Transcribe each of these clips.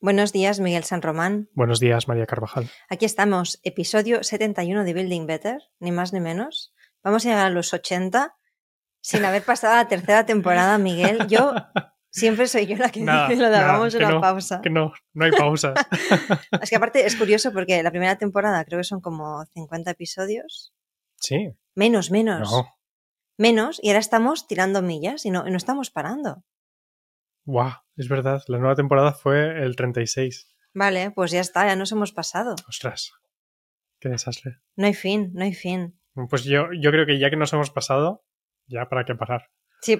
Buenos días, Miguel San Román. Buenos días, María Carvajal. Aquí estamos, episodio 71 de Building Better, ni más ni menos. Vamos a llegar a los 80 sin haber pasado la tercera temporada, Miguel. Yo siempre soy yo la que Nada, dice lo de nada, hagamos que una no, pausa. Que no, no hay pausas. Es que aparte es curioso porque la primera temporada creo que son como 50 episodios. sí, Menos, menos. no. Menos. Y ahora estamos tirando millas y no, y no estamos parando. Guau, es verdad. La nueva temporada fue el 36. Vale, pues ya está, ya nos hemos pasado. Ostras, qué desastre. No hay fin, no hay fin. Pues yo, yo creo que ya que nos hemos pasado, ya para qué parar. Sí.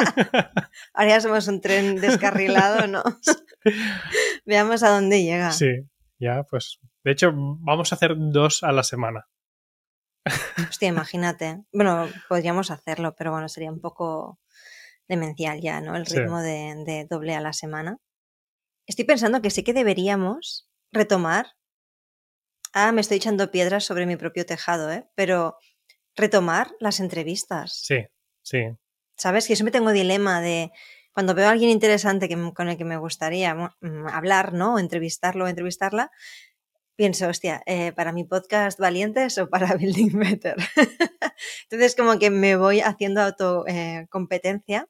Ahora ya somos un tren descarrilado, ¿no? Veamos a dónde llega. Sí, ya pues. De hecho, vamos a hacer dos a la semana. Hostia, imagínate. Bueno, podríamos hacerlo, pero bueno, sería un poco demencial ya, ¿no? El Sí. ritmo de, de doble a la semana. Estoy pensando que sí que deberíamos retomar. Ah, me estoy echando piedras sobre mi propio tejado, ¿eh? Pero retomar las entrevistas. Sí, sí. ¿Sabes? Que yo siempre tengo dilema de cuando veo a alguien interesante que, con el que me gustaría mm, hablar, ¿no? O entrevistarlo o entrevistarla, pienso, hostia, eh, ¿para mi podcast Valientes o para Building Better? Entonces, como que me voy haciendo autocompetencia,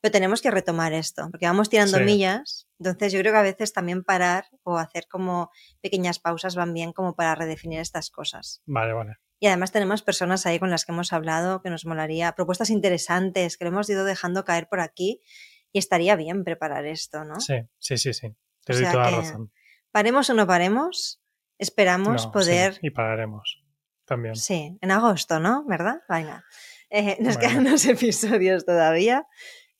pero tenemos que retomar esto, porque vamos tirando Sí. millas. Entonces, yo creo que a veces también parar o hacer como pequeñas pausas van bien como para redefinir estas cosas. Vale, vale. Y además tenemos personas ahí con las que hemos hablado que nos molaría, propuestas interesantes que lo hemos ido dejando caer por aquí y estaría bien preparar esto, ¿no? Sí, sí, sí, sí. Te O doy toda la razón. Paremos o no paremos, esperamos No, poder... sí, y pararemos también. Sí, en agosto, ¿no? ¿Verdad? Venga. Eh, nos Bueno. quedan unos episodios todavía.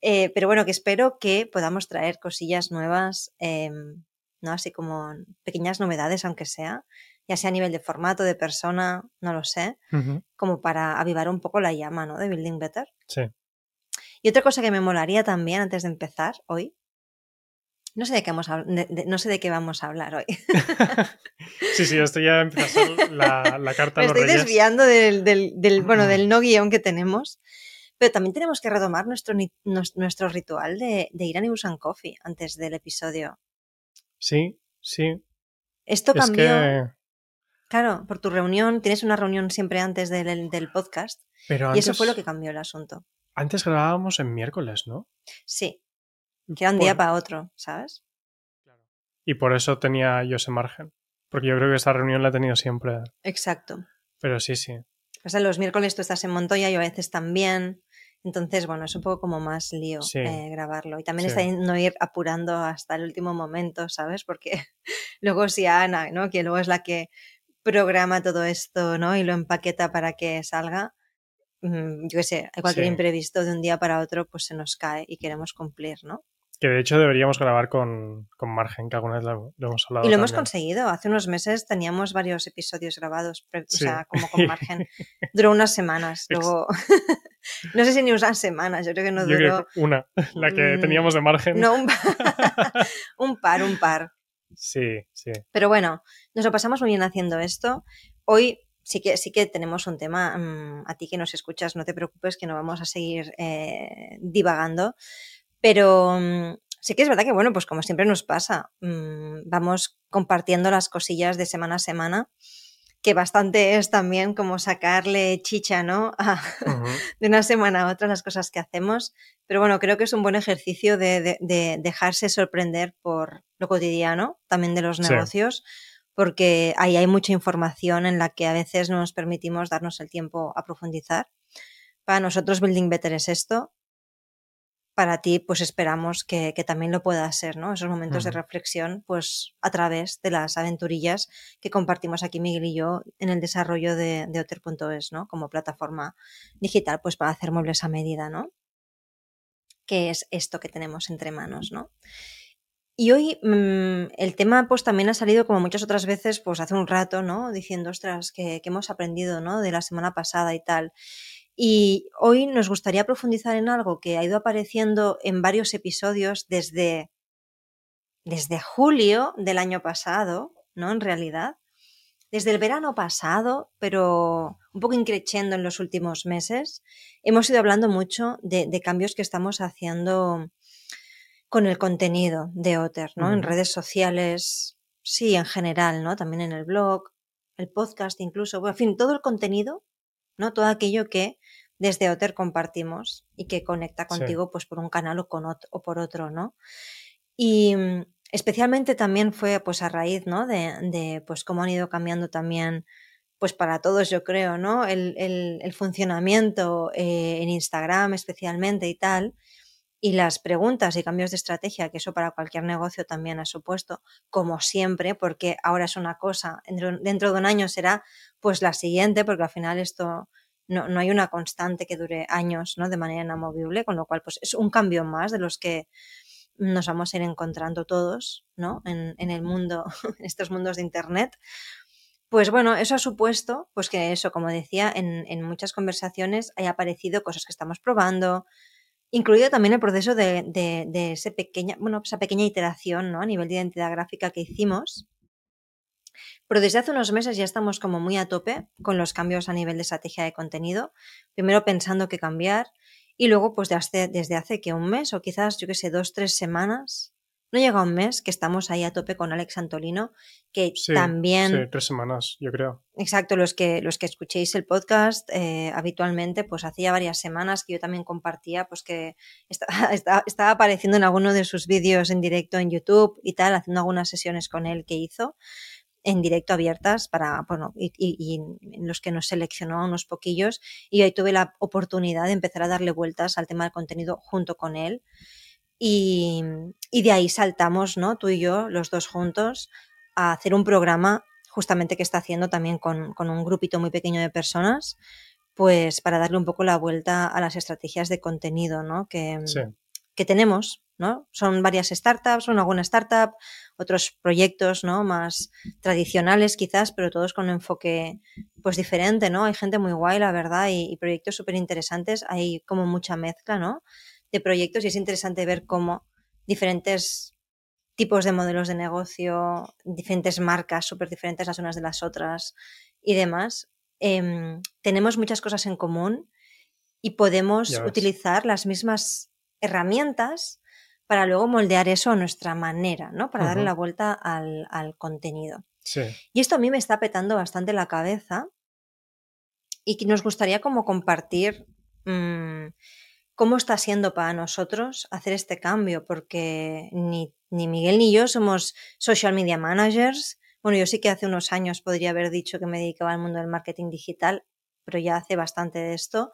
Eh, pero bueno, que espero que podamos traer cosillas nuevas, eh, ¿no? Así como pequeñas novedades, aunque sea, ya sea a nivel de formato, de persona, no lo sé, Ujú, como para avivar un poco la llama, ¿no? De Building Better. Sí. Y otra cosa que me molaría también antes de empezar hoy, no sé de qué vamos a, de- de- no sé de qué vamos a hablar hoy. Sí, sí, esto ya ser la, la carta Me a los estoy reyes. desviando del, del- del- bueno, del no guion que tenemos. Pero también tenemos que retomar nuestro, nuestro ritual de, de ir a and Coffee antes del episodio. Sí, sí. Esto Es cambió, que... claro, por tu reunión, tienes una reunión siempre antes del, del podcast Pero y eso fue lo que cambió el asunto. antes grabábamos en miércoles, ¿no? Sí, que era un día para otro, ¿sabes? Y por eso tenía yo ese margen. Porque yo creo que esta reunión la he tenido siempre. Exacto. Pero sí, sí. O sea, los miércoles tú estás en Montoya y a veces también. Entonces, bueno, es un poco como más lío Sí. eh, grabarlo. Y también Sí. está en no ir apurando hasta el último momento, ¿sabes? Porque luego si Ana, ¿no? Que luego es la que programa todo esto, ¿no? Y lo empaqueta para que salga. mm, Yo qué sé, hay cualquier Sí. imprevisto de un día para otro, pues se nos cae y queremos cumplir, ¿no? Que de hecho deberíamos grabar con, con margen, que alguna vez lo, lo hemos hablado. Y lo hemos conseguido. Hace unos meses teníamos varios episodios grabados, o Sí. sea, como con margen. Duró unas semanas. Luego, no sé si ni unas semanas, yo creo que no Yo duró. creo que una, la que Mm, teníamos de margen. No, un, un par, un par. Sí, sí. Pero bueno, nos lo pasamos muy bien haciendo esto. Hoy sí que, sí que tenemos un tema. mm, a ti que nos escuchas, no te preocupes que no vamos a seguir eh, divagando. Pero mm, sí que es verdad que, bueno, pues como siempre nos pasa, mm, vamos compartiendo las cosillas de semana a semana, que bastante es también como sacarle chicha, ¿no? A- de una semana a otra las cosas que hacemos. Pero bueno, creo que es un buen ejercicio de, de- de dejarse sorprender por lo cotidiano, también de los Sí. negocios, porque ahí hay mucha información en la que a veces no nos permitimos darnos el tiempo a profundizar. Para nosotros Building Better es esto. Para ti, pues esperamos que, que también lo pueda ser, ¿no? Esos momentos de reflexión, pues a través de las aventurillas que compartimos aquí Miguel y yo en el desarrollo de, de Otter.es, ¿no? Como plataforma digital, pues para hacer muebles a medida, ¿no? Que es esto que tenemos entre manos, ¿no? Y hoy mm, el tema pues también ha salido como muchas otras veces pues hace un rato, ¿no? Diciendo, ostras, que, que hemos aprendido, ¿no? De la semana pasada y tal. Y hoy nos gustaría profundizar en algo que ha ido apareciendo en varios episodios desde, desde julio del año pasado, ¿no? En realidad. Desde el verano pasado, pero un poco increciendo en los últimos meses, hemos ido hablando mucho de, de cambios que estamos haciendo con el contenido de Otter, ¿no? En redes sociales, sí, en general, ¿no? También en el blog, el podcast incluso, bueno, en fin, todo el contenido, ¿no? Todo aquello que desde Otter compartimos y que conecta Sí. contigo pues por un canal o, con o por otro, ¿no? Y mm, especialmente también fue pues a raíz, ¿no? De, de, pues cómo han ido cambiando también pues para todos yo creo, ¿no? El, el- el funcionamiento eh, en Instagram especialmente y tal, y las preguntas y cambios de estrategia, que eso para cualquier negocio también ha supuesto, como siempre, porque ahora es una cosa, dentro, dentro de un año será pues la siguiente, porque al final esto no, no hay una constante que dure años, ¿no? De manera inamovible, con lo cual pues es un cambio más de los que nos vamos a ir encontrando todos, ¿no? En, en el mundo, en estos mundos de Internet. Pues bueno, eso ha supuesto, pues que eso, como decía, en, en muchas conversaciones haya aparecido cosas que estamos probando, incluido también el proceso de, de, de ese pequeña, bueno, esa pequeña iteración, ¿no? A nivel de identidad gráfica que hicimos. Pero desde hace unos meses ya estamos como muy a tope con los cambios a nivel de estrategia de contenido. Primero pensando qué cambiar y luego pues desde, desde hace que un mes o quizás, yo que sé, dos, tres semanas. No llega un mes que estamos ahí a tope con Alex Antolino, que Sí, también... sí, tres semanas, yo creo. Exacto, los que, los que escuchéis el podcast eh, habitualmente, pues hacía varias semanas que yo también compartía, pues que estaba, estaba, estaba apareciendo en alguno de sus vídeos en directo en YouTube y tal, haciendo algunas sesiones con él que hizo en directo abiertas para, bueno, y, y, los que nos seleccionó unos poquillos y hoy tuve la oportunidad de empezar a darle vueltas al tema del contenido junto con él. Y, y de ahí saltamos, ¿no? Tú y yo, los dos juntos, a hacer un programa justamente que está haciendo también con, con, un grupito muy pequeño de personas, pues para darle un poco la vuelta a las estrategias de contenido, ¿no? Que, Sí. Que tenemos, ¿no? Son varias startups, una buena startup, otros proyectos, ¿no? Más tradicionales quizás, pero todos con un enfoque pues diferente, ¿no? Hay gente muy guay, la verdad, y, y proyectos súper interesantes, hay como mucha mezcla, ¿no? De proyectos y es interesante ver cómo diferentes tipos de modelos de negocio, diferentes marcas súper diferentes las unas de las otras y demás, eh, tenemos muchas cosas en común y podemos utilizar las mismas herramientas para luego moldear eso a nuestra manera, ¿no? Para darle la vuelta al, al contenido. Sí, Y esto a mí me está petando bastante la cabeza y que nos gustaría como compartir mmm, cómo está siendo para nosotros hacer este cambio, porque ni, ni Miguel ni yo somos social media managers. Bueno, yo sí que hace unos años podría haber dicho que me dedicaba al mundo del marketing digital, pero ya hace bastante de esto.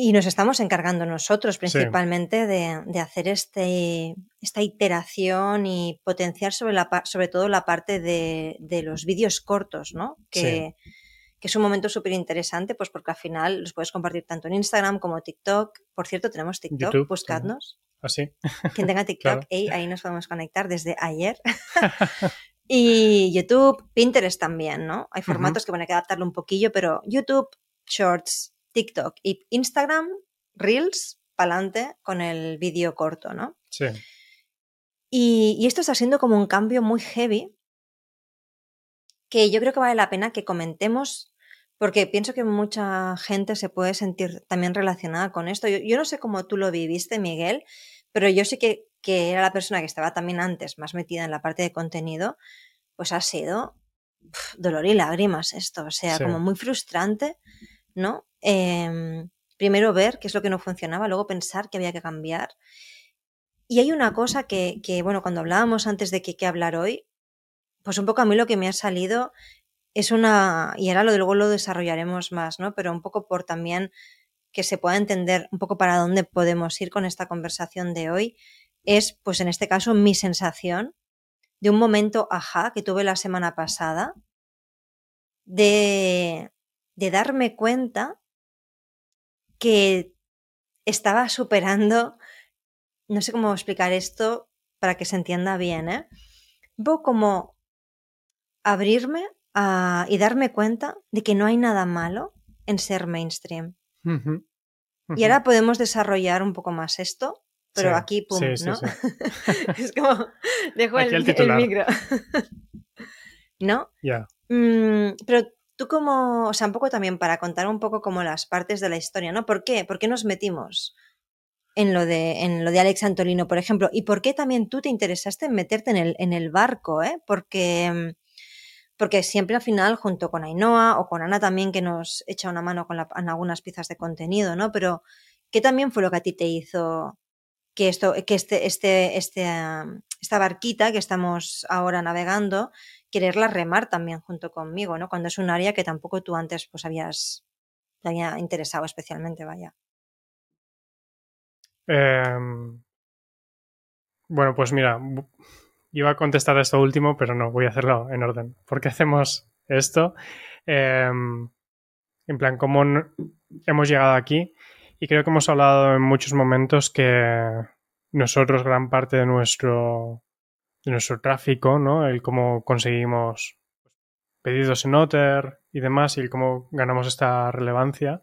Y nos estamos encargando nosotros Sí. principalmente de, de hacer este, esta iteración y potenciar sobre, la, sobre todo la parte de, de los vídeos cortos, ¿no? Que, que es un momento súper interesante, pues porque al final los puedes compartir tanto en Instagram como TikTok. Por cierto, tenemos TikTok, YouTube buscadnos. así. Quien tenga TikTok, Claro. ahí nos podemos conectar desde ayer. y YouTube, Pinterest también, ¿no? Hay formatos que van a que adaptarlo un poquillo, pero YouTube, Shorts, TikTok y Instagram, Reels, pa'lante con el vídeo corto, ¿no? Sí, Y, y esto está siendo como un cambio muy heavy que yo creo que vale la pena que comentemos porque pienso que mucha gente se puede sentir también relacionada con esto. Yo, yo no sé cómo tú lo viviste, Miguel, pero yo sí que, que era la persona que estaba también antes más metida en la parte de contenido, pues ha sido dolor y lágrimas esto, o sea, Sí. como muy frustrante, ¿no? Em, primero ver qué es lo que no funcionaba, luego pensar que había que cambiar. Y hay una cosa que, que, bueno, cuando hablábamos antes de que hablar hoy, pues un poco a mí lo que me ha salido es una, y ahora lo, luego lo desarrollaremos más, ¿no? Pero un poco por también que se pueda entender un poco para dónde podemos ir con esta conversación de hoy, es, pues en este caso, mi sensación de un momento ajá que tuve la semana pasada, de, de darme cuenta que estaba superando, no sé cómo explicar esto para que se entienda bien, ¿eh? Poco como abrirme a, y darme cuenta de que no hay nada malo en ser mainstream. Y ahora podemos desarrollar un poco más esto, pero Sí, aquí, pum, sí, ¿no? sí. es como, dejo el, el titular. micro. ¿No? Ya, Mm, pero tú como, o sea, un poco también para contar un poco como las partes de la historia, ¿no? ¿Por qué? ¿Por qué nos metimos en lo de, en lo de Alex Antolino, por ejemplo, y por qué también tú te interesaste en meterte en el, en el barco, ¿eh? Porque, porque siempre al final, junto con Ainhoa o con Ana también, que nos echa una mano con la, en algunas piezas de contenido, ¿no? Pero, ¿qué también fue lo que a ti te hizo que esto, que este, este, este, esta barquita que estamos ahora navegando, quererla remar también junto conmigo, ¿no? Cuando es un área que tampoco tú antes pues habías, te había interesado especialmente, vaya. Em, bueno, pues mira, iba a contestar esto último, pero no, voy a hacerlo en orden. ¿Por qué hacemos esto? Em, en plan, ¿cómo hemos llegado aquí? Y creo que hemos hablado en muchos momentos que nosotros gran parte de nuestro, de nuestro tráfico, ¿no? El cómo conseguimos pedidos en Otter y demás y el cómo ganamos esta relevancia.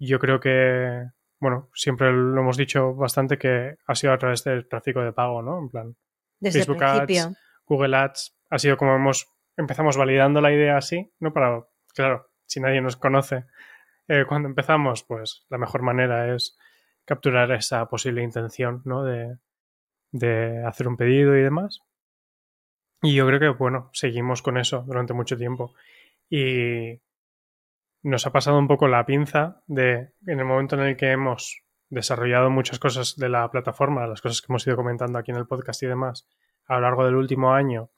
Yo creo que bueno, siempre lo hemos dicho bastante que ha sido a través del tráfico de pago, ¿no? En plan, Desde Facebook el principio. Ads, Google Ads, ha sido como hemos empezamos validando la idea así, ¿no? Para, claro, si nadie nos conoce eh, cuando empezamos, pues la mejor manera es capturar esa posible intención, ¿no? De, de hacer un pedido y demás. Y yo creo que, bueno, seguimos con eso durante mucho tiempo. Y nos ha pasado un poco la pinza de en el momento en el que hemos desarrollado muchas cosas de la plataforma, las cosas que hemos ido comentando aquí en el podcast y demás, a lo largo del último año,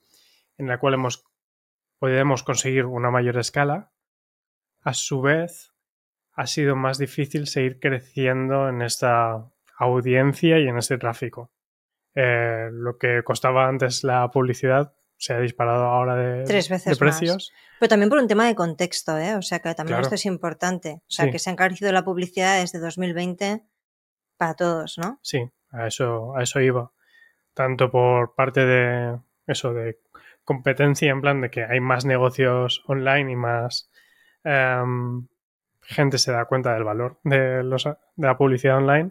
en la cual hemos podemos conseguir una mayor escala, a su vez ha sido más difícil seguir creciendo en esta audiencia y en este tráfico. Eh, lo que costaba antes la publicidad se ha disparado ahora de, Tres veces de precios. más. Pero también por un tema de contexto, ¿eh? O sea que también Claro. esto es importante. O sea Sí. que se ha encarecido la publicidad desde 2020 para todos, ¿no? Sí, a eso, a eso iba. Tanto por parte de eso, de competencia, en plan de que hay más negocios online y más em, gente se da cuenta del valor de, los, de la publicidad online,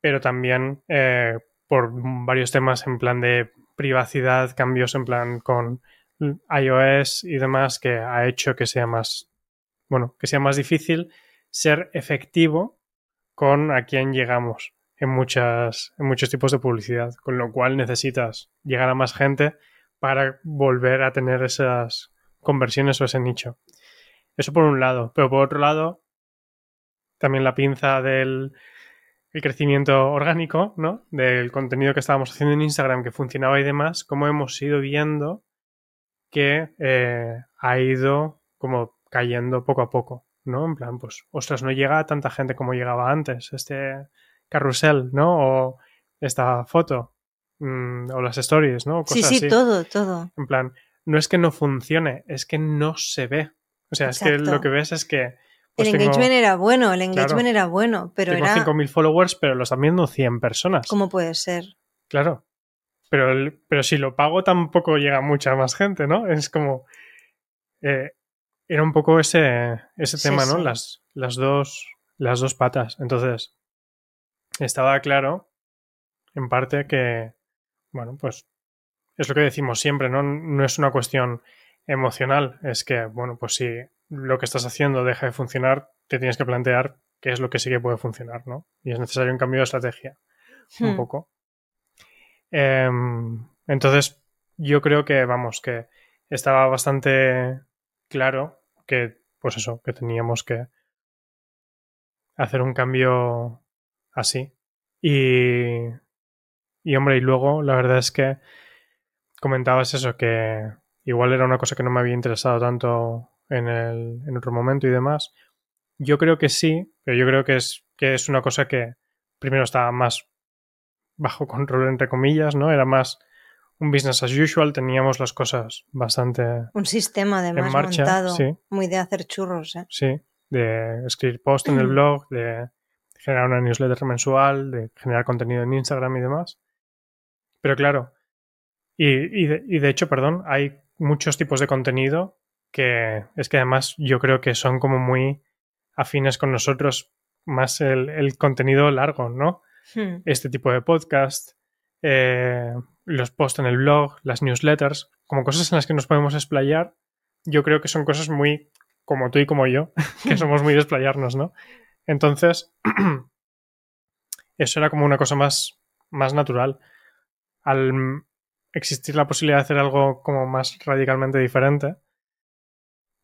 pero también eh, por varios temas en plan de privacidad, cambios en plan con iOS y demás que ha hecho que sea más, bueno, que sea más difícil ser efectivo con a quién llegamos en, muchas, en muchos tipos de publicidad, con lo cual necesitas llegar a más gente para volver a tener esas conversiones o ese nicho. Eso por un lado, pero por otro lado, también la pinza del el crecimiento orgánico, ¿no? Del contenido que estábamos haciendo en Instagram que funcionaba y demás, como hemos ido viendo que eh, ha ido como cayendo poco a poco, ¿no? En plan, pues, ostras, no llega a tanta gente como llegaba antes, este carrusel, ¿no? O esta foto, mm, o las stories, ¿no? Sí, Cosas sí, así. todo, todo. En plan, no es que no funcione, es que no se ve. O sea, es que lo que ves es que. Pues el tengo, engagement era bueno, el engagement Claro. era bueno, pero tengo era... 5.000 followers, pero lo están viendo 100 personas. ¿Cómo puede ser? Claro. Pero, el- pero si lo pago tampoco llega mucha más gente, ¿no? Es como... eh, era un poco ese, ese Sí, tema, ¿no? sí. Las, las, dos, las dos patas. Entonces, estaba claro, en parte, que, bueno, pues es lo que decimos siempre, ¿no? No es una cuestión emocional, es que, bueno, pues si lo que estás haciendo deja de funcionar, te tienes que plantear qué es lo que sí que puede funcionar, ¿no? Y es necesario un cambio de estrategia un Hmm. poco. Em, entonces, yo creo que, vamos, que estaba bastante claro que, pues eso, que teníamos que hacer un cambio así. Y, y hombre, y luego la verdad es que comentabas eso, que igual era una cosa que no me había interesado tanto en, el, en otro momento y demás. Yo creo que sí, pero yo creo que es, que es una cosa que primero estaba más bajo control, entre comillas, ¿no? Era más un business as usual, teníamos las cosas bastante, Un sistema además marcha, montado, sí. muy de hacer churros, ¿eh? sí, de escribir post en el blog, de generar una newsletter mensual, de generar contenido en Instagram y demás. Pero claro, y, y, de, y de hecho, perdón, hay muchos tipos de contenido que es que además yo creo que son como muy afines con nosotros, más el, el contenido largo, ¿no? Hmm. este tipo de podcast, eh, los posts en el blog, las newsletters, como cosas en las que nos podemos explayar, yo creo que son cosas muy como tú y como yo, que somos muy de explayarnos, ¿no? Entonces, eso era como una cosa más, más natural. Al existir la posibilidad de hacer algo como más radicalmente diferente,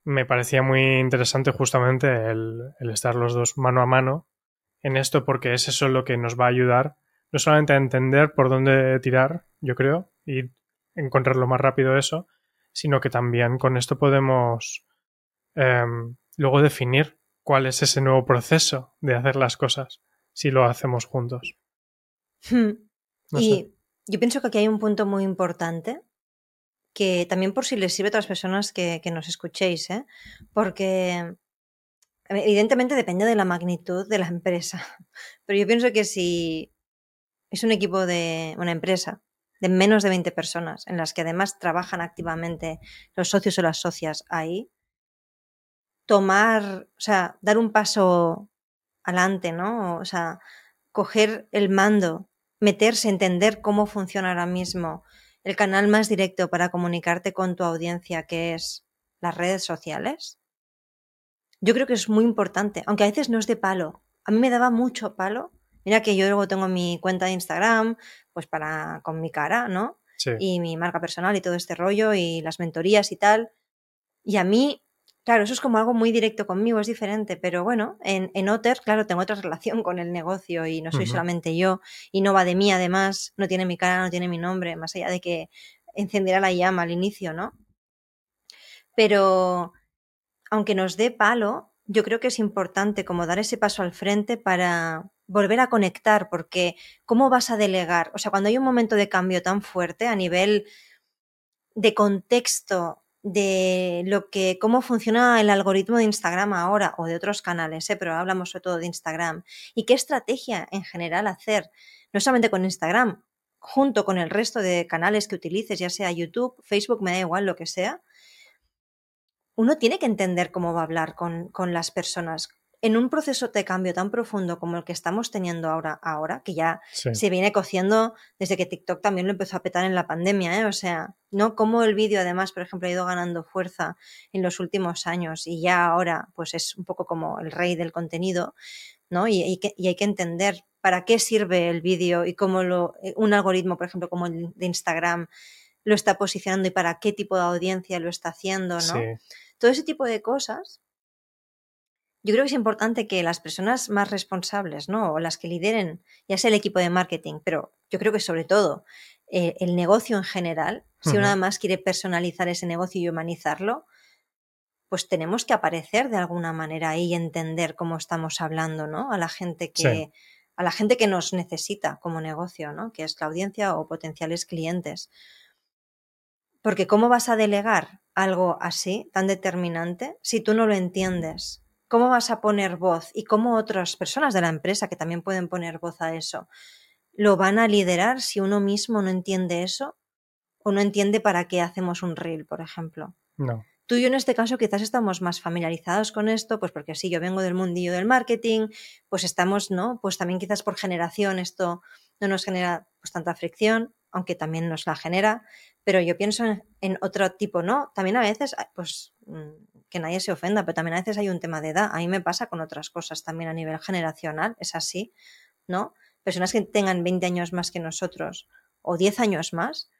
me parecía muy interesante justamente el, estar los dos mano a mano en esto porque es eso lo que nos va a ayudar no solamente a entender por dónde tirar, yo creo, y encontrar lo más rápido eso, sino que también con esto podemos em, luego definir cuál es ese nuevo proceso de hacer las cosas si lo hacemos juntos. Hmm. y yo pienso que aquí hay un punto muy importante que también por si les sirve a otras personas que, nos escuchéis, ¿eh? porque evidentemente depende de la magnitud de la empresa, pero yo pienso que si es un equipo de una empresa de menos de 20 personas, en las que además trabajan activamente los socios o las socias ahí, tomar, o sea, dar un paso adelante, ¿no? O sea, coger el mando, meterse, entender cómo funciona ahora mismo el canal más directo para comunicarte con tu audiencia, que es las redes sociales, yo creo que es muy importante, aunque a veces no es de palo. A mí me daba mucho palo. Mira que yo luego tengo mi cuenta de Instagram, pues para con mi cara, ¿no? Y mi marca personal y todo este rollo y las mentorías y tal. Y a mí Claro, eso es como algo muy directo conmigo, es diferente, pero bueno, en, en Otter, claro, tengo otra relación con el negocio y no soy solamente yo y no va de mí, además, no tiene mi cara, no tiene mi nombre, más allá de que encendiera la llama al inicio, ¿no? Pero aunque nos dé palo, yo creo que es importante como dar ese paso al frente para volver a conectar, porque ¿cómo vas a delegar? O sea, cuando hay un momento de cambio tan fuerte a nivel de contexto de lo que, cómo funciona el algoritmo de Instagram ahora o de otros canales, ¿eh? pero hablamos sobre todo de Instagram y qué estrategia en general hacer, no solamente con Instagram, junto con el resto de canales que utilices, ya sea YouTube, Facebook, me da igual lo que sea, uno tiene que entender cómo va a hablar con, con las personas, en un proceso de cambio tan profundo como el que estamos teniendo ahora, ahora que ya se viene cociendo desde que TikTok también lo empezó a petar en la pandemia, ¿eh? o sea, no como el vídeo además, por ejemplo, ha ido ganando fuerza en los últimos años y ya ahora pues es un poco como el rey del contenido, ¿no? Y, hay que entender para qué sirve el vídeo y cómo lo, eh, un algoritmo, por ejemplo, como el de Instagram, lo está posicionando y para qué tipo de audiencia lo está haciendo, ¿no? Todo ese tipo de cosas yo creo que es importante que las personas más responsables, ¿no? O las que lideren, ya sea el equipo de marketing, pero yo creo que sobre todo eh, el negocio en general, si uno además quiere personalizar ese negocio y humanizarlo, pues tenemos que aparecer de alguna manera ahí y entender cómo estamos hablando, ¿no? A la gente que, a la gente que nos necesita como negocio, ¿no? Que es la audiencia o potenciales clientes. Porque ¿cómo vas a delegar algo así, tan determinante, si tú no lo entiendes? ¿Cómo vas a poner voz? Y cómo otras personas de la empresa que también pueden poner voz a eso, lo van a liderar si uno mismo no entiende eso o no entiende para qué hacemos un reel, por ejemplo. No. Tú y yo en este caso quizás estamos más familiarizados con esto, pues porque sí, yo vengo del mundillo del marketing, pues estamos, ¿no? Pues también quizás por generación esto no nos genera pues tanta fricción, aunque también nos la genera, pero yo pienso en, en otro tipo, ¿no? También a veces, pues mm, que nadie se ofenda, pero también a veces hay un tema de edad. A mí me pasa con otras cosas también a nivel generacional, es así, ¿no? Personas que tengan 20 años más que nosotros o 10 años más,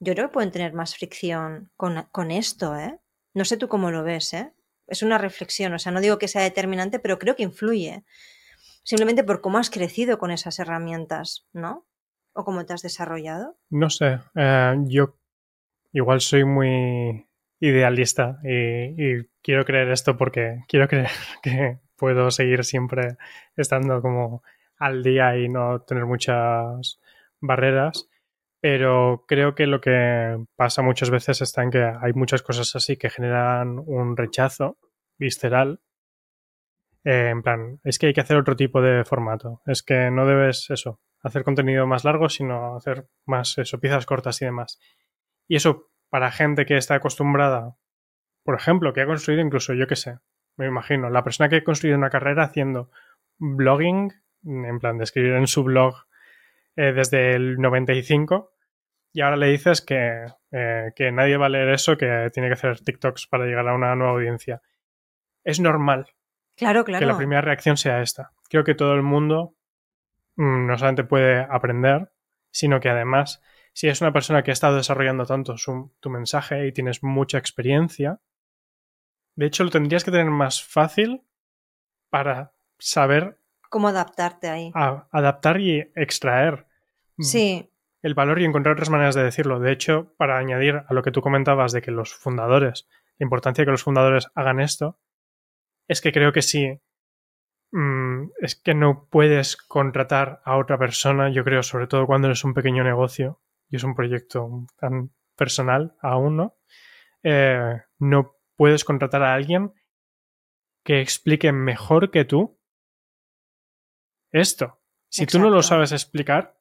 yo creo que pueden tener más fricción con, esto, ¿eh? No sé tú cómo lo ves, ¿eh? Es una reflexión, o sea, no digo que sea determinante, pero creo que influye. Simplemente por cómo has crecido con esas herramientas, ¿no? ¿O cómo te has desarrollado? No sé, eh, yo igual soy muy idealista y, quiero creer esto porque quiero creer que puedo seguir siempre estando como al día y no tener muchas barreras. Pero creo que lo que pasa muchas veces está en que hay muchas cosas así que generan un rechazo visceral. Eh, en plan, es que hay que hacer otro tipo de formato. Es que no debes eso, hacer contenido más largo, sino hacer más eso, piezas cortas y demás. Y eso para gente que está acostumbrada, por ejemplo, que ha construido incluso, yo qué sé, me imagino, la persona que ha construido una carrera haciendo blogging, en plan de escribir en su blog eh, desde el 95, y ahora le dices que, eh, que nadie va a leer eso, que tiene que hacer TikToks para llegar a una nueva audiencia. Es normal claro, claro. que la primera reacción sea esta. Creo que todo el mundo mm, no solamente puede aprender, sino que además, si es una persona que ha estado desarrollando tanto tu mensaje y tienes mucha experiencia, de hecho lo tendrías que tener más fácil para saber cómo adaptarte ahí. adaptar y extraer sí. el valor y encontrar otras maneras de decirlo. De hecho, para añadir a lo que tú comentabas de que los fundadores, la importancia de que los fundadores hagan esto, es que creo que sí Mm, es que no puedes contratar a otra persona, yo creo, sobre todo cuando eres un pequeño negocio y es un proyecto tan personal aún, ¿no? Eh, no puedes contratar a alguien que explique mejor que tú esto. Si tú no lo sabes explicar,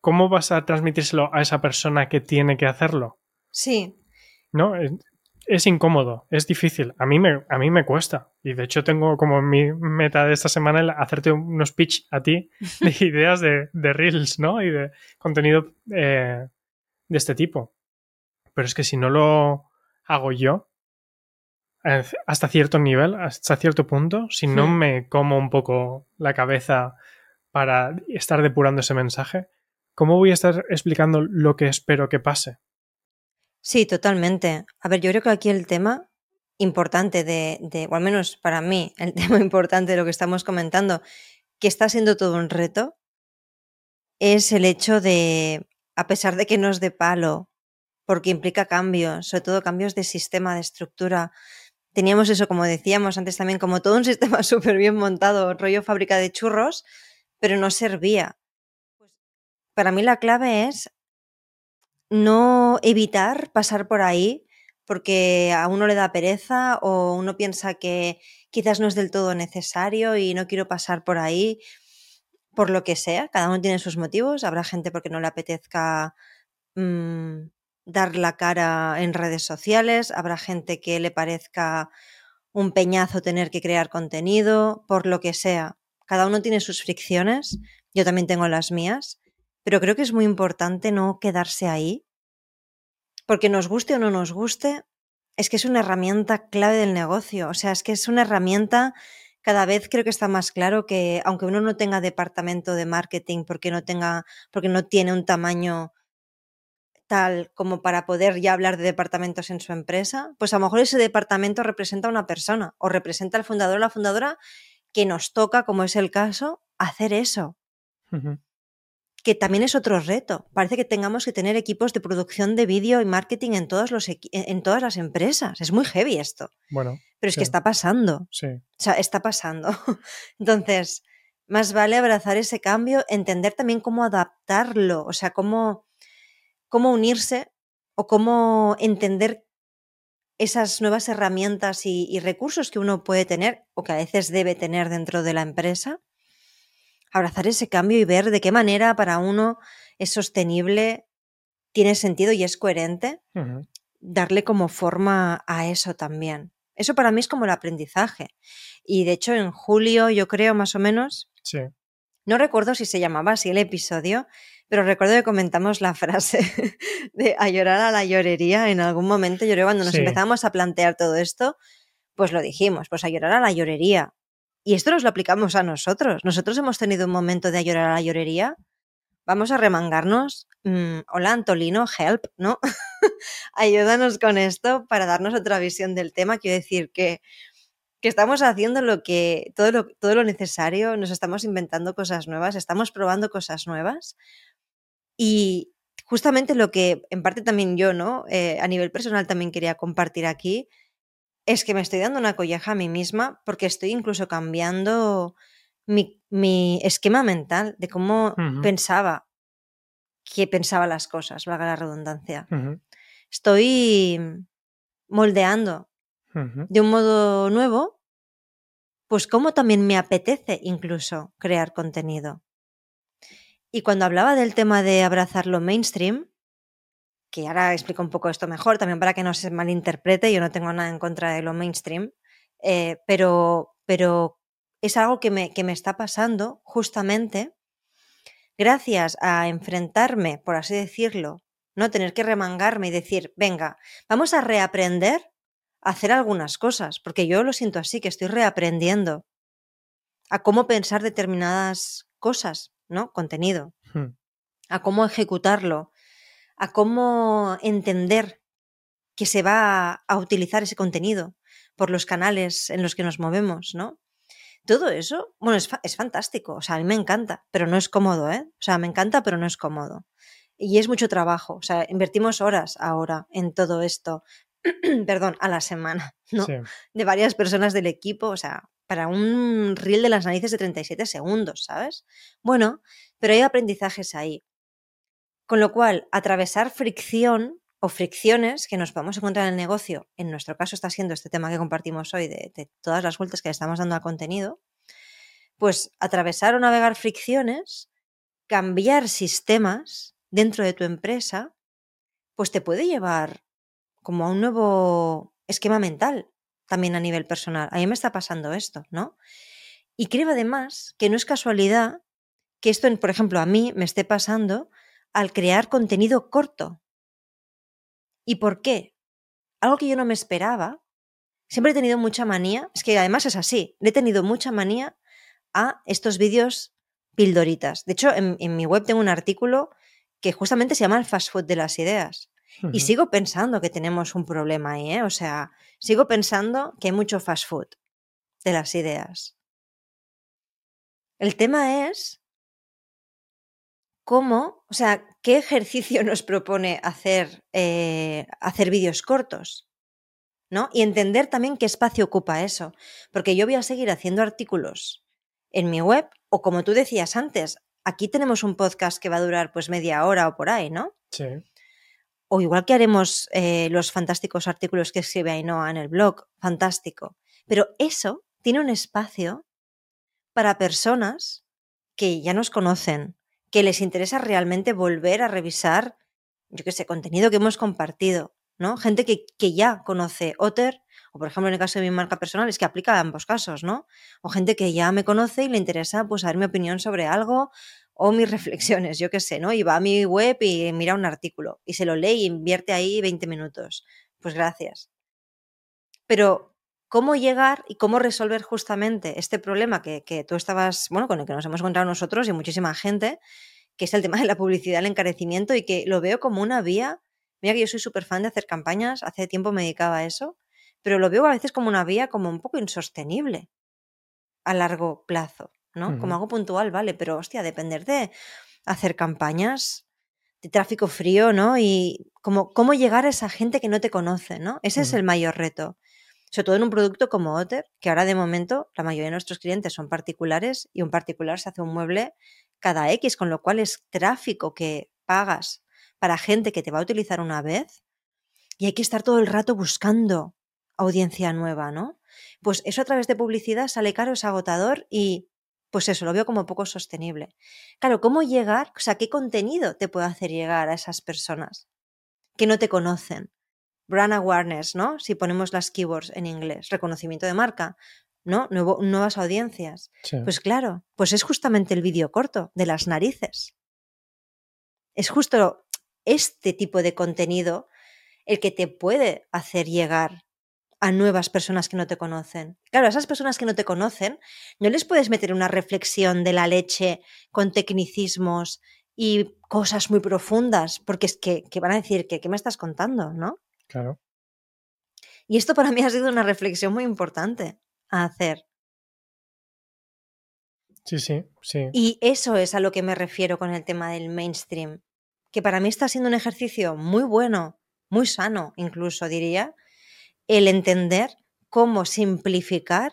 ¿cómo vas a transmitírselo a esa persona que tiene que hacerlo? Sí. ¿No? es incómodo, es difícil. A mí me, a mí me cuesta. Y de hecho tengo como mi meta de esta semana el hacerte unos pitch a ti de ideas de, de reels, ¿no? Y de contenido eh, de este tipo. Pero es que si no lo hago yo, eh, hasta cierto nivel, hasta cierto punto, si no me como un poco la cabeza para estar depurando ese mensaje, ¿cómo voy a estar explicando lo que espero que pase? Sí, totalmente. A ver, yo creo que aquí el tema importante de, de, o al menos para mí, el tema importante de lo que estamos comentando, que está siendo todo un reto, es el hecho de, a pesar de que nos dé palo, porque implica cambios, sobre todo cambios de sistema, de estructura. Teníamos eso, como decíamos antes también, como todo un sistema súper bien montado, rollo fábrica de churros, pero no servía. Pues, para mí la clave es no evitar pasar por ahí porque a uno le da pereza o uno piensa que quizás no es del todo necesario y no quiero pasar por ahí por lo que sea. Cada uno tiene sus motivos. Habrá gente porque no le apetezca mm, dar la cara en redes sociales. Habrá gente que le parezca un peñazo tener que crear contenido, por lo que sea. Cada uno tiene sus fricciones. Yo también tengo las mías. Pero creo que es muy importante no quedarse ahí, porque nos guste o no nos guste, es que es una herramienta clave del negocio. O sea, es que es una herramienta, cada vez creo que está más claro que aunque uno no tenga departamento de marketing porque no tenga, porque no tiene un tamaño tal como para poder ya hablar de departamentos en su empresa, pues a lo mejor ese departamento representa a una persona o representa al fundador o la fundadora que nos toca, como es el caso, hacer eso que también es otro reto. Parece que tengamos que tener equipos de producción de vídeo y marketing en, todos los en todas las empresas. Es muy heavy esto. Bueno. Pero es que está pasando. Sí. O sea, está pasando. Entonces, más vale abrazar ese cambio, entender también cómo adaptarlo, o sea, cómo, cómo unirse o cómo entender esas nuevas herramientas y recursos que uno puede tener o que a veces debe tener dentro de la empresa abrazar ese cambio y ver de qué manera para uno es sostenible, tiene sentido y es coherente, darle como forma a eso también. Eso para mí es como el aprendizaje. Y de hecho en julio, yo creo más o menos, sí. no recuerdo si se llamaba así el episodio, pero recuerdo que comentamos la frase de a llorar a la llorería en algún momento. Yo creo cuando nos empezamos a plantear todo esto, pues lo dijimos, pues a llorar a la llorería. Y esto nos lo aplicamos a nosotros. Nosotros hemos tenido un momento de llorar a la llorería. Vamos a remangarnos. Mm, hola Antolino, help, ¿no? Ayúdanos con esto para darnos otra visión del tema. Quiero decir que, que estamos haciendo lo que, todo lo, todo lo necesario, nos estamos inventando cosas nuevas, estamos probando cosas nuevas. Y justamente lo que en parte también yo, ¿no? Eh, a nivel personal también quería compartir aquí es que me estoy dando una colleja a mí misma porque estoy incluso cambiando mi, esquema mental de cómo pensaba, que pensaba las cosas, valga la redundancia. Estoy moldeando de un modo nuevo, pues cómo también me apetece incluso crear contenido. Y cuando hablaba del tema de abrazar lo mainstream, que ahora explico un poco esto mejor, también para que no se malinterprete, yo no tengo nada en contra de lo mainstream, eh, pero, pero es algo que me, que me está pasando justamente gracias a enfrentarme, por así decirlo, no tener que remangarme y decir, venga, vamos a reaprender a hacer algunas cosas, porque yo lo siento así, que estoy reaprendiendo a cómo pensar determinadas cosas, ¿no? Contenido. Hmm. A cómo ejecutarlo, a cómo entender que se va a utilizar ese contenido por los canales en los que nos movemos, ¿no? Todo eso, bueno, es, es fantástico, o sea, a mí me encanta, pero no es cómodo, ¿eh? O sea, me encanta, pero no es cómodo. Y es mucho trabajo, o sea, invertimos horas ahora en todo esto, perdón, a la semana, ¿no? Sí. De varias personas del equipo, o sea, para un reel de las narices de 37 segundos, ¿sabes? Bueno, pero hay aprendizajes ahí. Con lo cual, atravesar fricción o fricciones que nos podemos encontrar en el negocio, en nuestro caso está siendo este tema que compartimos hoy de, de todas las vueltas que le estamos dando al contenido, pues atravesar o navegar fricciones, cambiar sistemas dentro de tu empresa, pues te puede llevar como a un nuevo esquema mental, también a nivel personal. A mí me está pasando esto, ¿no? Y creo además que no es casualidad que esto, por ejemplo, a mí me esté pasando al crear contenido corto. ¿Y por qué? Algo que yo no me esperaba. Siempre he tenido mucha manía, es que además es así, le he tenido mucha manía a estos vídeos pildoritas. De hecho, en, en mi web tengo un artículo que justamente se llama el fast food de las ideas. Y sigo pensando que tenemos un problema ahí, ¿eh? O sea, sigo pensando que hay mucho fast food de las ideas. El tema es cómo, o sea, qué ejercicio nos propone hacer, eh, hacer vídeos cortos, ¿no? Y entender también qué espacio ocupa eso. Porque yo voy a seguir haciendo artículos en mi web, o como tú decías antes, aquí tenemos un podcast que va a durar pues media hora o por ahí, ¿no? Sí. o igual que haremos eh, los fantásticos artículos que escribe Ainhoa en el blog, fantástico. Pero eso tiene un espacio para personas que ya nos conocen, que les interesa realmente volver a revisar, yo qué sé, contenido que hemos compartido, ¿no? Gente que, que ya conoce Otter, o por ejemplo en el caso de mi marca personal, es que aplica a ambos casos, ¿no? O gente que ya me conoce y le interesa pues saber mi opinión sobre algo o mis reflexiones, yo qué sé, ¿no? Y va a mi web y mira un artículo y se lo lee y invierte ahí 20 minutos. Pues gracias. Pero, ¿cómo llegar y cómo resolver justamente este problema que, que tú estabas, bueno, con el que nos hemos encontrado nosotros y muchísima gente, que es el tema de la publicidad, el encarecimiento y que lo veo como una vía. Mira que yo soy súper fan de hacer campañas, hace tiempo me dedicaba a eso, pero lo veo a veces como una vía como un poco insostenible a largo plazo. ¿no? Como algo puntual, vale, pero hostia, depender de hacer campañas de tráfico frío, ¿no? Y como, cómo llegar a esa gente que no te conoce, ¿no? Ese es el mayor reto. Sobre todo en un producto como Otter, que ahora de momento la mayoría de nuestros clientes son particulares y un particular se hace un mueble cada X, con lo cual es tráfico que pagas para gente que te va a utilizar una vez y hay que estar todo el rato buscando audiencia nueva, ¿no? Pues eso a través de publicidad sale caro, es agotador y pues eso, lo veo como poco sostenible. Claro, ¿cómo llegar? O sea, ¿qué contenido te puede hacer llegar a esas personas que no te conocen? Brand awareness, ¿no? Si ponemos las keywords en inglés, reconocimiento de marca, ¿no? Nuevo, nuevas audiencias. Sí. Pues claro, pues es justamente el vídeo corto de las narices. Es justo este tipo de contenido el que te puede hacer llegar a nuevas personas que no te conocen. Claro, a esas personas que no te conocen, no les puedes meter una reflexión de la leche con tecnicismos y cosas muy profundas, porque es que, que van a decir que qué me estás contando, ¿no? Claro. Y esto para mí ha sido una reflexión muy importante a hacer. Sí, sí, sí. Y eso es a lo que me refiero con el tema del mainstream, que para mí está siendo un ejercicio muy bueno, muy sano incluso diría, el entender cómo simplificar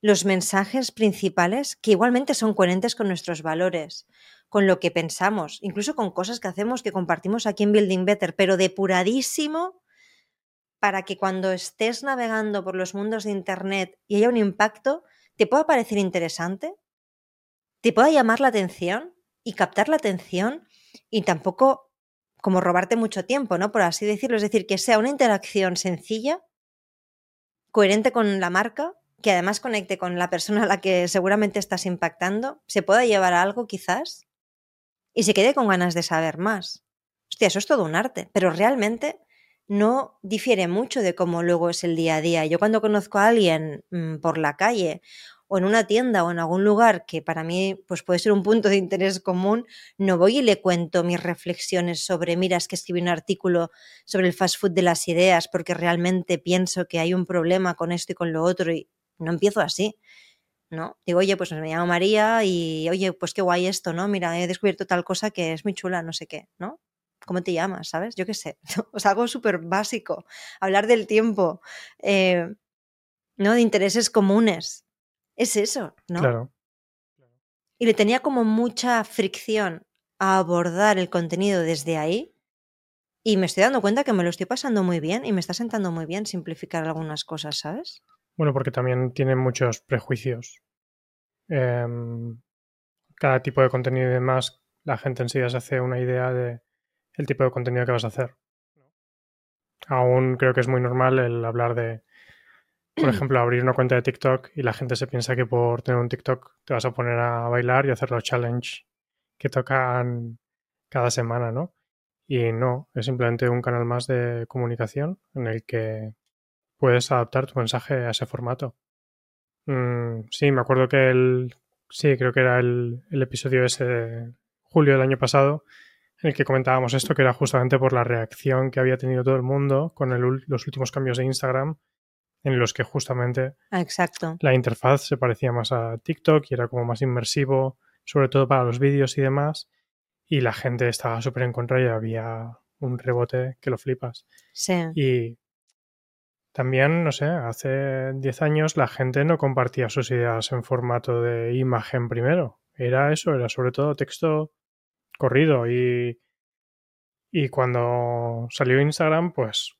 los mensajes principales que igualmente son coherentes con nuestros valores, con lo que pensamos, incluso con cosas que hacemos que compartimos aquí en Building Better, pero depuradísimo para que cuando estés navegando por los mundos de Internet y haya un impacto, te pueda parecer interesante, te pueda llamar la atención y captar la atención y tampoco como robarte mucho tiempo, ¿no? Por así decirlo, es decir, que sea una interacción sencilla, coherente con la marca, que además conecte con la persona a la que seguramente estás impactando, se pueda llevar a algo quizás y se quede con ganas de saber más. Hostia, eso es todo un arte, pero realmente no difiere mucho de cómo luego es el día a día. Yo cuando conozco a alguien mmm, por la calle o en una tienda o en algún lugar que para mí pues puede ser un punto de interés común, no voy y le cuento mis reflexiones sobre, mira, es que escribí un artículo sobre el fast food de las ideas porque realmente pienso que hay un problema con esto y con lo otro y no empiezo así. ¿No? Digo, oye, pues me llamo María y oye, pues qué guay esto, ¿no? Mira, he descubierto tal cosa que es muy chula, no sé qué, ¿no? ¿Cómo te llamas? ¿Sabes? Yo qué sé. O sea, algo súper básico. Hablar del tiempo, eh, ¿no? De intereses comunes. Es eso, ¿no? Claro. Y le tenía como mucha fricción a abordar el contenido desde ahí. Y me estoy dando cuenta que me lo estoy pasando muy bien y me está sentando muy bien simplificar algunas cosas, ¿sabes? Bueno, porque también tienen muchos prejuicios. Em, cada tipo de contenido y demás, la gente en sí ya se hace una idea de el tipo de contenido que vas a hacer. Aún creo que es muy normal el hablar de, por ejemplo, abrir una cuenta de TikTok y la gente se piensa que por tener un TikTok te vas a poner a bailar y hacer los challenge que tocan cada semana, ¿no? Y no, es simplemente un canal más de comunicación en el que puedes adaptar tu mensaje a ese formato. Mm, sí, me acuerdo que el. Sí, creo que era el, el episodio ese de julio del año pasado en el que comentábamos esto, que era justamente por la reacción que había tenido todo el mundo con los últimos cambios de Instagram, en los que justamente ah, Exacto. la interfaz se parecía más a TikTok y era como más inmersivo, sobre todo para los vídeos y demás, y la gente estaba súper en contra y había un rebote que lo flipas. Sí. Y también, no sé, hace 10 años la gente no compartía sus ideas en formato de imagen primero. Era eso, era sobre todo texto corrido y, y cuando salió Instagram, pues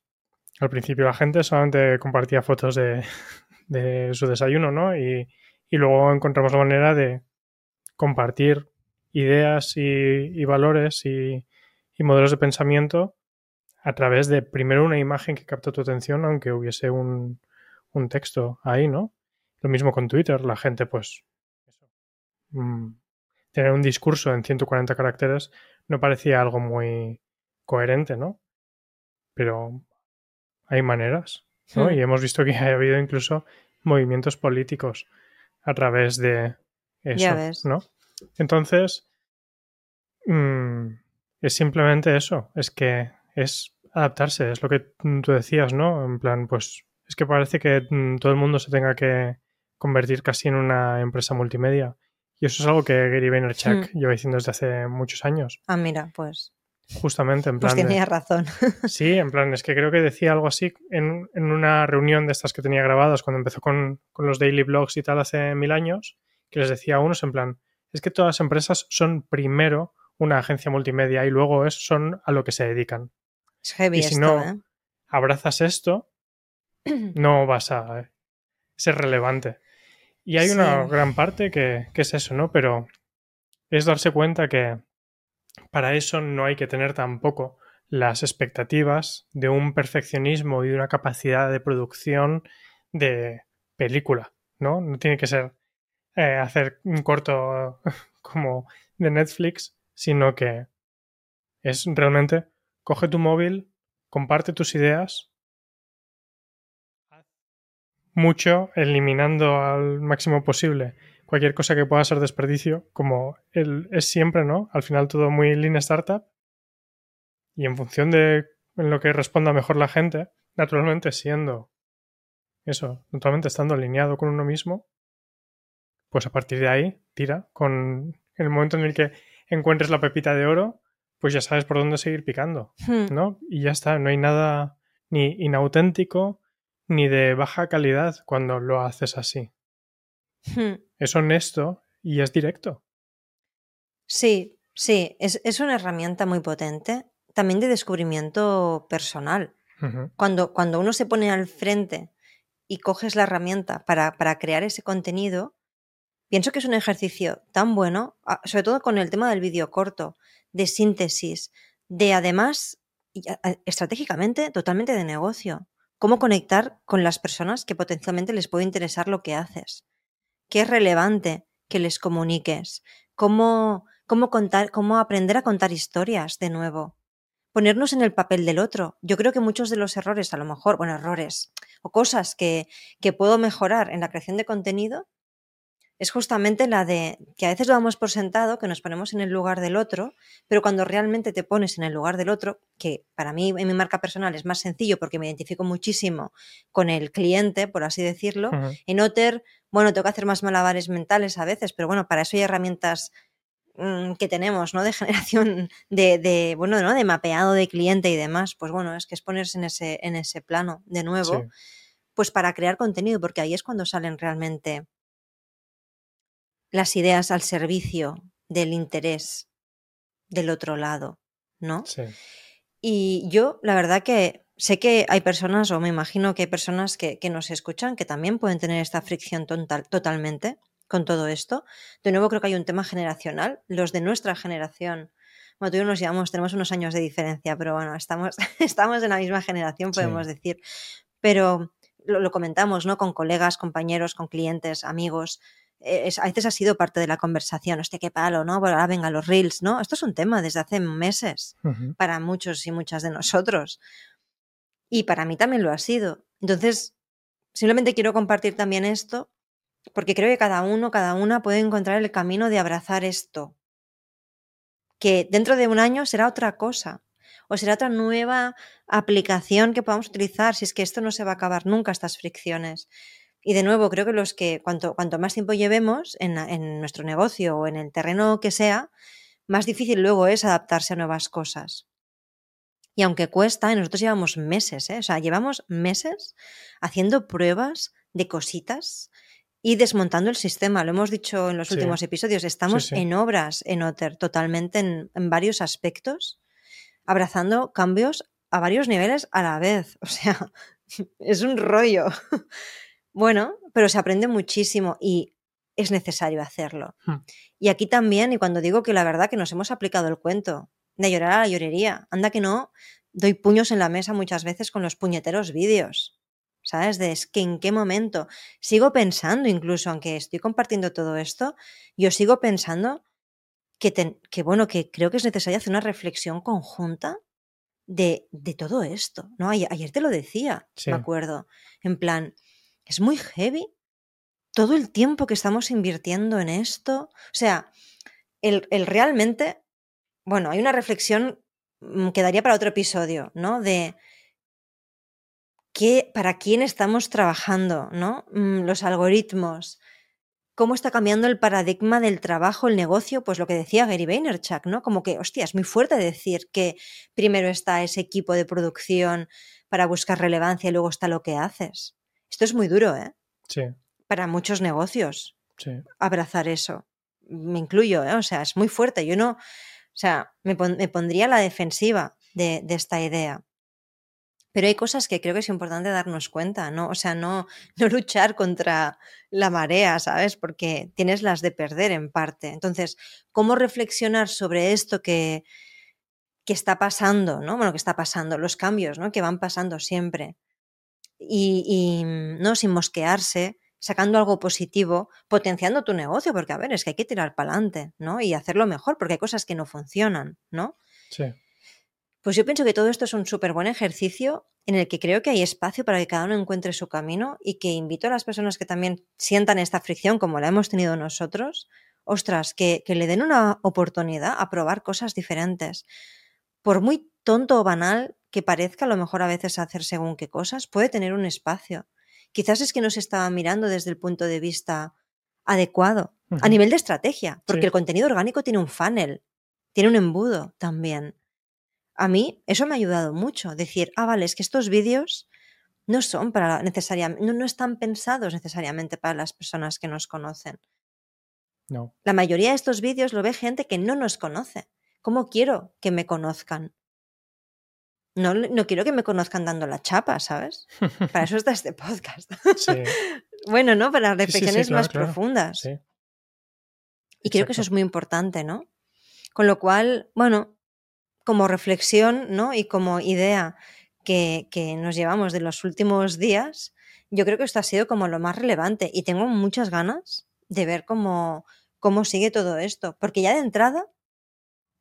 al principio la gente solamente compartía fotos de, de su desayuno, ¿no? Y, y, luego encontramos la manera de compartir ideas y, y valores y, y, modelos de pensamiento a través de primero una imagen que capta tu atención, aunque hubiese un, un texto ahí, ¿no? Lo mismo con Twitter, la gente pues mm, tener un discurso en 140 caracteres no parecía algo muy coherente, ¿no? Pero hay maneras, ¿no? Hmm. Y hemos visto que ha habido incluso movimientos políticos a través de eso, ¿no? Entonces, mmm, es simplemente eso, es que es adaptarse, es lo que tú decías, ¿no? En plan, pues es que parece que mm, todo el mundo se tenga que convertir casi en una empresa multimedia. Y eso es algo que Gary Vaynerchuk hmm. lleva diciendo desde hace muchos años. Ah, mira, pues. Justamente, en pues plan. Pues tenía razón. sí, en plan, es que creo que decía algo así en, en una reunión de estas que tenía grabadas cuando empezó con, con, los daily blogs y tal hace mil años, que les decía a unos en plan, es que todas las empresas son primero una agencia multimedia y luego es, son a lo que se dedican. Es heavy y si esto, no ¿eh? abrazas esto, no vas a ser relevante. Y hay una gran parte que, que, es eso, ¿no? Pero es darse cuenta que para eso no hay que tener tampoco las expectativas de un perfeccionismo y una capacidad de producción de película, ¿no? No tiene que ser eh, hacer un corto como de Netflix, sino que es realmente coge tu móvil, comparte tus ideas mucho, eliminando al máximo posible cualquier cosa que pueda ser desperdicio, como el, es siempre, ¿no? Al final todo muy lean startup. Y en función de en lo que responda mejor la gente, naturalmente siendo eso, naturalmente estando alineado con uno mismo, pues a partir de ahí, tira, con el momento en el que encuentres la pepita de oro, pues ya sabes por dónde seguir picando, Hmm. ¿no? Y ya está, no hay nada ni inauténtico, ni de baja calidad cuando lo haces así. Hmm. Es honesto y es directo. Sí, sí, es, es una herramienta muy potente, también de descubrimiento personal. Cuando, cuando uno se pone al frente y coges la herramienta para, para crear ese contenido, pienso que es un ejercicio tan bueno, sobre todo con el tema del vídeo corto, de síntesis, de además, estratégicamente, totalmente de negocio. Cómo conectar con las personas que potencialmente les puede interesar lo que haces. Qué es relevante que les comuniques. Cómo, cómo contar, cómo aprender a contar historias de nuevo. Ponernos en el papel del otro. Yo creo que muchos de los errores, a lo mejor, bueno, errores o cosas que, que puedo mejorar en la creación de contenido, es justamente la de que a veces lo damos por sentado, que nos ponemos en el lugar del otro, pero cuando realmente te pones en el lugar del otro, que para mí en mi marca personal es más sencillo porque me identifico muchísimo con el cliente, por así decirlo, en Otter, bueno, tengo que hacer más malabares mentales a veces, pero bueno, para eso hay herramientas mm, que tenemos, ¿no? De generación de, de, bueno, ¿no? De mapeado de cliente y demás. Pues bueno, es que es ponerse en ese, en ese plano de nuevo, pues para crear contenido, porque ahí es cuando salen realmente las ideas al servicio del interés del otro lado, ¿no? Sí. Y yo, la verdad que sé que hay personas, o me imagino que hay personas que, nos escuchan que también pueden tener esta fricción totalmente con todo esto. De nuevo, creo que hay un tema generacional. Los de nuestra generación, bueno, tú y yo nos llevamos, tenemos unos años de diferencia, pero bueno, estamos, estamos en la misma generación, podemos decir. Pero lo, lo, comentamos, ¿no? Con colegas, compañeros, con clientes, amigos. Eh, a veces ha sido parte de la conversación, hostia, qué palo, ¿no? Bueno, ahora venga los reels, ¿no? Esto es un tema desde hace meses para muchos y muchas de nosotros. Y para mí también lo ha sido. Entonces, simplemente quiero compartir también esto, porque creo que cada uno, cada una puede encontrar el camino de abrazar esto. Que dentro de un año será otra cosa. O será otra nueva aplicación que podamos utilizar, si es que esto no se va a acabar nunca, estas fricciones. Y de nuevo, creo que los que cuanto, cuanto más tiempo llevemos en, nuestro negocio o en el terreno que sea, más difícil luego es adaptarse a nuevas cosas. Y aunque cuesta, y nosotros llevamos meses, ¿eh? o sea, llevamos meses haciendo pruebas de cositas y desmontando el sistema. Lo hemos dicho en los últimos episodios, estamos en obras en Otter totalmente en, en varios aspectos, abrazando cambios a varios niveles a la vez. O sea, es un rollo. Bueno, pero se aprende muchísimo y es necesario hacerlo. Hmm. Y aquí también, y cuando digo que la verdad que nos hemos aplicado el cuento de llorar a la llorería, anda que no, doy puños en la mesa muchas veces con los puñeteros vídeos. ¿Sabes? De es que en qué momento. Sigo pensando, incluso aunque estoy compartiendo todo esto, yo sigo pensando que, que bueno, que creo que es necesario hacer una reflexión conjunta de, de todo esto. ¿no? Ayer, te lo decía, me acuerdo. En plan, es muy heavy todo el tiempo que estamos invirtiendo en esto. O sea, el, realmente, bueno, hay una reflexión mm, que daría para otro episodio, ¿no? De qué, para quién estamos trabajando, ¿no? Mm, los algoritmos, cómo está cambiando el paradigma del trabajo, el negocio, pues lo que decía Gary Vaynerchuk, ¿no? Como que, hostia, es muy fuerte decir que primero está ese equipo de producción para buscar relevancia y luego está lo que haces. Esto es muy duro, ¿eh? Sí. Para muchos negocios. Sí. Abrazar eso. Me incluyo, ¿eh? O sea, es muy fuerte. Yo no. O sea, me, pondría la defensiva de, esta idea. Pero hay cosas que creo que es importante darnos cuenta, ¿no? O sea, no, no luchar contra la marea, ¿sabes? Porque tienes las de perder en parte. Entonces, ¿cómo reflexionar sobre esto que, que está pasando, ¿no? Bueno, que está pasando, los cambios, ¿no? Que van pasando siempre y, mm, no sin mosquearse, sacando algo positivo, potenciando tu negocio, porque a ver, es que hay que tirar para adelante, ¿no? Y hacerlo mejor, porque hay cosas que no funcionan, ¿no? Sí. Pues yo pienso que todo esto es un súper buen ejercicio en el que creo que hay espacio para que cada uno encuentre su camino y que invito a las personas que también sientan esta fricción como la hemos tenido nosotros, ostras, que, que le den una oportunidad a probar cosas diferentes. Por muy tonto o banal que parezca a lo mejor a veces hacer según qué cosas, puede tener un espacio. Quizás es que no se estaba mirando desde el punto de vista adecuado, a nivel de estrategia, porque el contenido orgánico tiene un funnel, tiene un embudo también. A mí eso me ha ayudado mucho, decir, ah, vale, es que estos vídeos no son para necesariamente, no, no están pensados necesariamente para las personas que nos conocen. No. La mayoría de estos vídeos lo ve gente que no nos conoce. ¿Cómo quiero que me conozcan? No, no quiero que me conozcan dando la chapa, ¿sabes? Para eso está este podcast. bueno, ¿no? Para reflexiones más profundas. Y creo que eso es muy importante, ¿no? Con lo cual, bueno, como reflexión, ¿no? Y como idea que, que nos llevamos de los últimos días, yo creo que esto ha sido como lo más relevante y tengo muchas ganas de ver cómo, cómo sigue todo esto, porque ya de entrada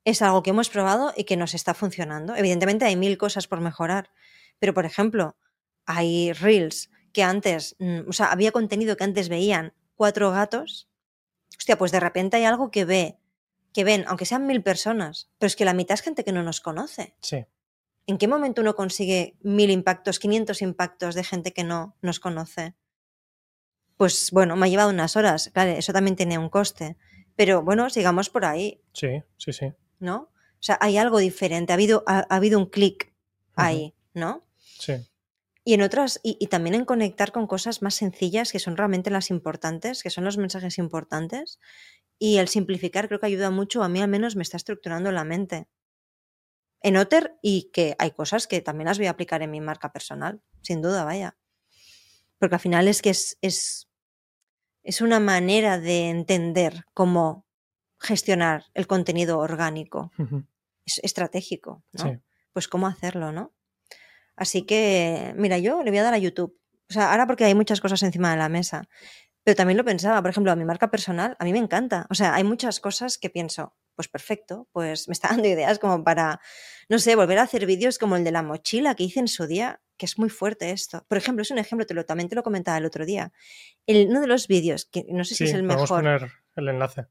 es algo que hemos probado y que nos está funcionando. Evidentemente hay mil cosas por mejorar, pero por ejemplo, hay reels que antes, mm, o sea, había contenido que antes veían cuatro gatos hostia, pues de repente hay algo que ve, que ven, aunque sean mil personas, pero es que la mitad es gente que no nos conoce. Sí. ¿En qué momento uno consigue mil impactos, 500 impactos de gente que no nos conoce? Pues bueno, me ha llevado unas horas, claro, eso también tiene un coste. Pero bueno, sigamos por ahí, Sí, sí, sí. ¿No? O sea, hay algo diferente, ha habido, ha, ha habido un clic ahí, ¿no? Sí. Y en otras, y, y también en conectar con cosas más sencillas que son realmente las importantes, que son los mensajes importantes. Y el simplificar creo que ayuda mucho, a mí al menos me está estructurando la mente. En Otter y que hay cosas que también las voy a aplicar en mi marca personal, sin duda, vaya. Porque al final es que es, es, es una manera de entender cómo gestionar el contenido orgánico. Es estratégico, ¿no? Sí. Pues cómo hacerlo, ¿no? Así que, mira, yo le voy a dar a YouTube. O sea, ahora porque hay muchas cosas encima de la mesa. Pero también lo pensaba, por ejemplo, a mi marca personal, a mí me encanta. O sea, hay muchas cosas que pienso, pues perfecto, pues me está dando ideas como para, no sé, volver a hacer vídeos como el de la mochila que hice en su día, que es muy fuerte esto. Por ejemplo, es un ejemplo, te lo, también te lo comentaba el otro día. El, uno de los vídeos, que no sé si Sí, es el mejor. poner el enlace.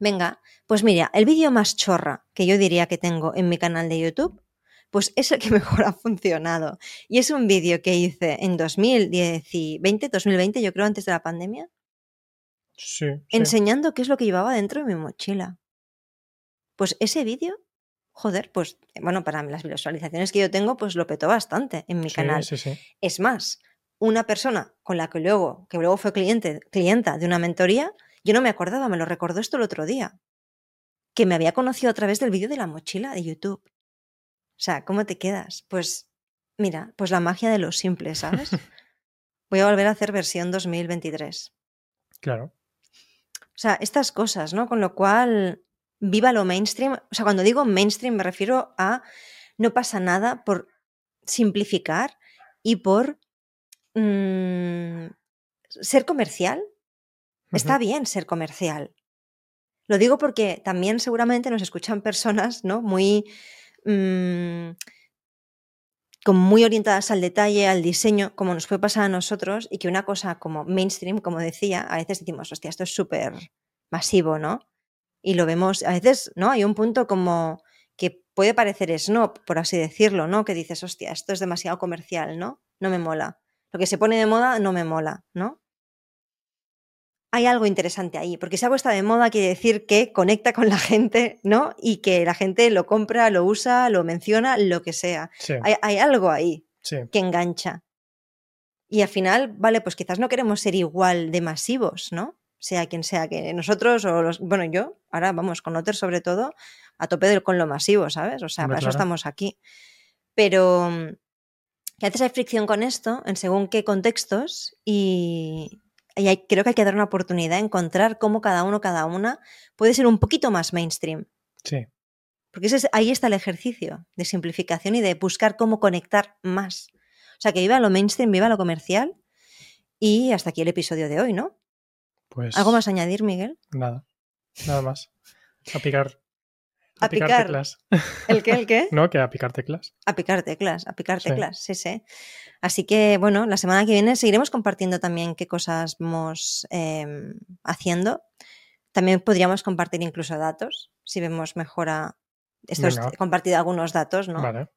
Venga, pues mira, el vídeo más chorra que yo diría que tengo en mi canal de YouTube, pues es el que mejor ha funcionado. Y es un vídeo que hice en 2020, 2020, yo creo antes de la pandemia, Sí, sí. enseñando qué es lo que llevaba dentro de mi mochila. Pues ese vídeo, joder, pues bueno, para las visualizaciones que yo tengo, pues lo petó bastante en mi Sí, canal. sí, sí. Es más, una persona con la que luego, que luego fue cliente, clienta de una mentoría, yo no me acordaba, me lo recordó esto el otro día, que me había conocido a través del vídeo de la mochila de YouTube. O sea, ¿cómo te quedas? Pues mira, pues la magia de lo simple, ¿sabes? Voy a volver a hacer versión 2023. Claro. O sea, estas cosas, ¿no? Con lo cual, viva lo mainstream. O sea, cuando digo mainstream me refiero a no pasa nada por simplificar y por mm, ser comercial. Está bien ser comercial. Lo digo porque también seguramente nos escuchan personas, ¿no? Muy. mm, como muy orientadas al detalle, al diseño, como nos puede pasar a nosotros, y que una cosa como mainstream, como decía, a veces decimos, hostia, esto es súper masivo, ¿no? Y lo vemos, a veces, ¿no? Hay un punto como que puede parecer snob, por así decirlo, ¿no? Que dices, hostia, esto es demasiado comercial, ¿no? No me mola. Lo que se pone de moda no me mola, ¿no? Hay algo interesante ahí, porque si algo está de moda quiere decir que conecta con la gente, ¿no? Y que la gente lo compra, lo usa, lo menciona, lo que sea. Sí, Hay, hay algo ahí sí. que engancha. Y al final, vale, pues quizás no queremos ser igual de masivos, ¿no? Sea quien sea, que nosotros o los. Bueno, yo, ahora vamos, con Otter sobre todo, a tope con lo masivo, ¿sabes? O sea, Hombre, para eso claro. estamos aquí. Pero mm, que a veces hay fricción con esto, en según qué contextos, y, y hay- creo que hay que dar una oportunidad a encontrar cómo cada uno, cada una puede ser un poquito más mainstream. Sí, Porque ese es- ahí está el ejercicio de simplificación y de buscar cómo conectar más. O sea, que viva lo mainstream, viva lo comercial. Y hasta aquí el episodio de hoy, ¿no? pues ¿Algo más a añadir, Miguel? nada. Nada más. A picar. A picar, picar. teclas. ¿El qué? ¿El qué? No, que a picar teclas. A picar teclas, a picar teclas, sí, sí. Así que, bueno, la semana que viene seguiremos compartiendo también qué cosas vamos eh, haciendo. También podríamos compartir incluso datos, si vemos mejora. Esto es he compartido algunos datos, ¿no? Vale.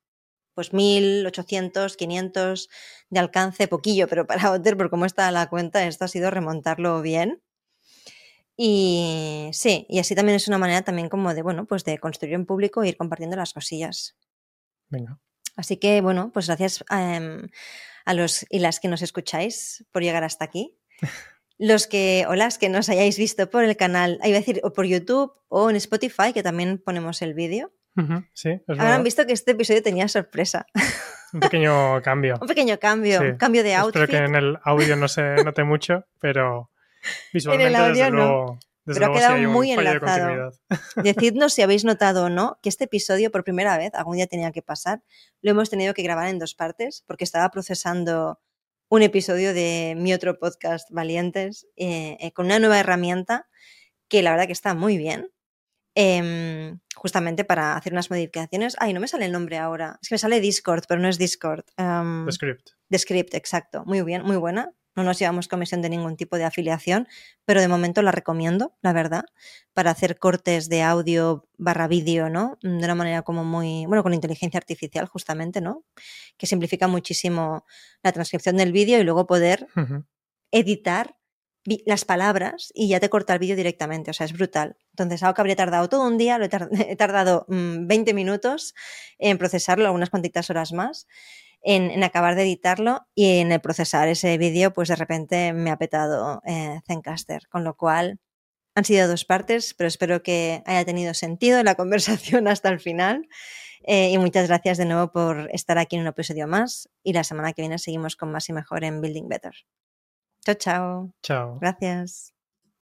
pues 1800, 500 de alcance, poquillo, pero para Otter, por cómo está la cuenta, esto ha sido remontarlo bien. Y sí, y así también es una manera también como de, bueno, pues de construir en público e ir compartiendo las cosillas. Venga. Así que, bueno, pues gracias em, a los y las que nos escucháis por llegar hasta aquí. Los que, o las que nos hayáis visto por el canal, iba a decir, o por YouTube o en Spotify, que también ponemos el vídeo. Sí, Habrán visto que este episodio tenía sorpresa. Un pequeño cambio. Un pequeño cambio, Sí. cambio de outfit. Espero que en el audio no se note mucho, pero visualmente audio desde no. luego, desde Pero ha luego quedado muy de enlazado. continuidad. Decidnos si habéis notado o no que este episodio, por primera vez, algún día tenía que pasar, lo hemos tenido que grabar en dos partes porque estaba procesando un episodio de mi otro podcast, Valientes, eh, eh, con una nueva herramienta que la verdad que está muy bien. em, justamente para hacer unas modificaciones. Ay, no me sale el nombre ahora. Es que me sale Discord, pero no es Discord. em, The script. The Script, exacto. Muy bien, muy buena. No nos llevamos comisión de ningún tipo de afiliación, pero de momento la recomiendo, la verdad, para hacer cortes de audio barra vídeo, ¿no? De una manera como muy, bueno, con inteligencia artificial justamente, ¿no? Que simplifica muchísimo la transcripción del vídeo y luego poder editar las palabras y ya te corta el vídeo directamente, o sea, es brutal. Entonces, algo que habría tardado todo un día, lo he, tardado 20 mm, minutos en procesarlo, algunas cuantitas horas más, en, acabar de editarlo y en el procesar ese vídeo, pues de repente me ha petado eh, Zencaster, con lo cual han sido dos partes, pero espero que haya tenido sentido la conversación hasta el final. Eh, y muchas gracias de nuevo por estar aquí en un episodio más. Y la semana que viene seguimos con más y mejor en Building Better. Chao, chao. Chao. Gracias.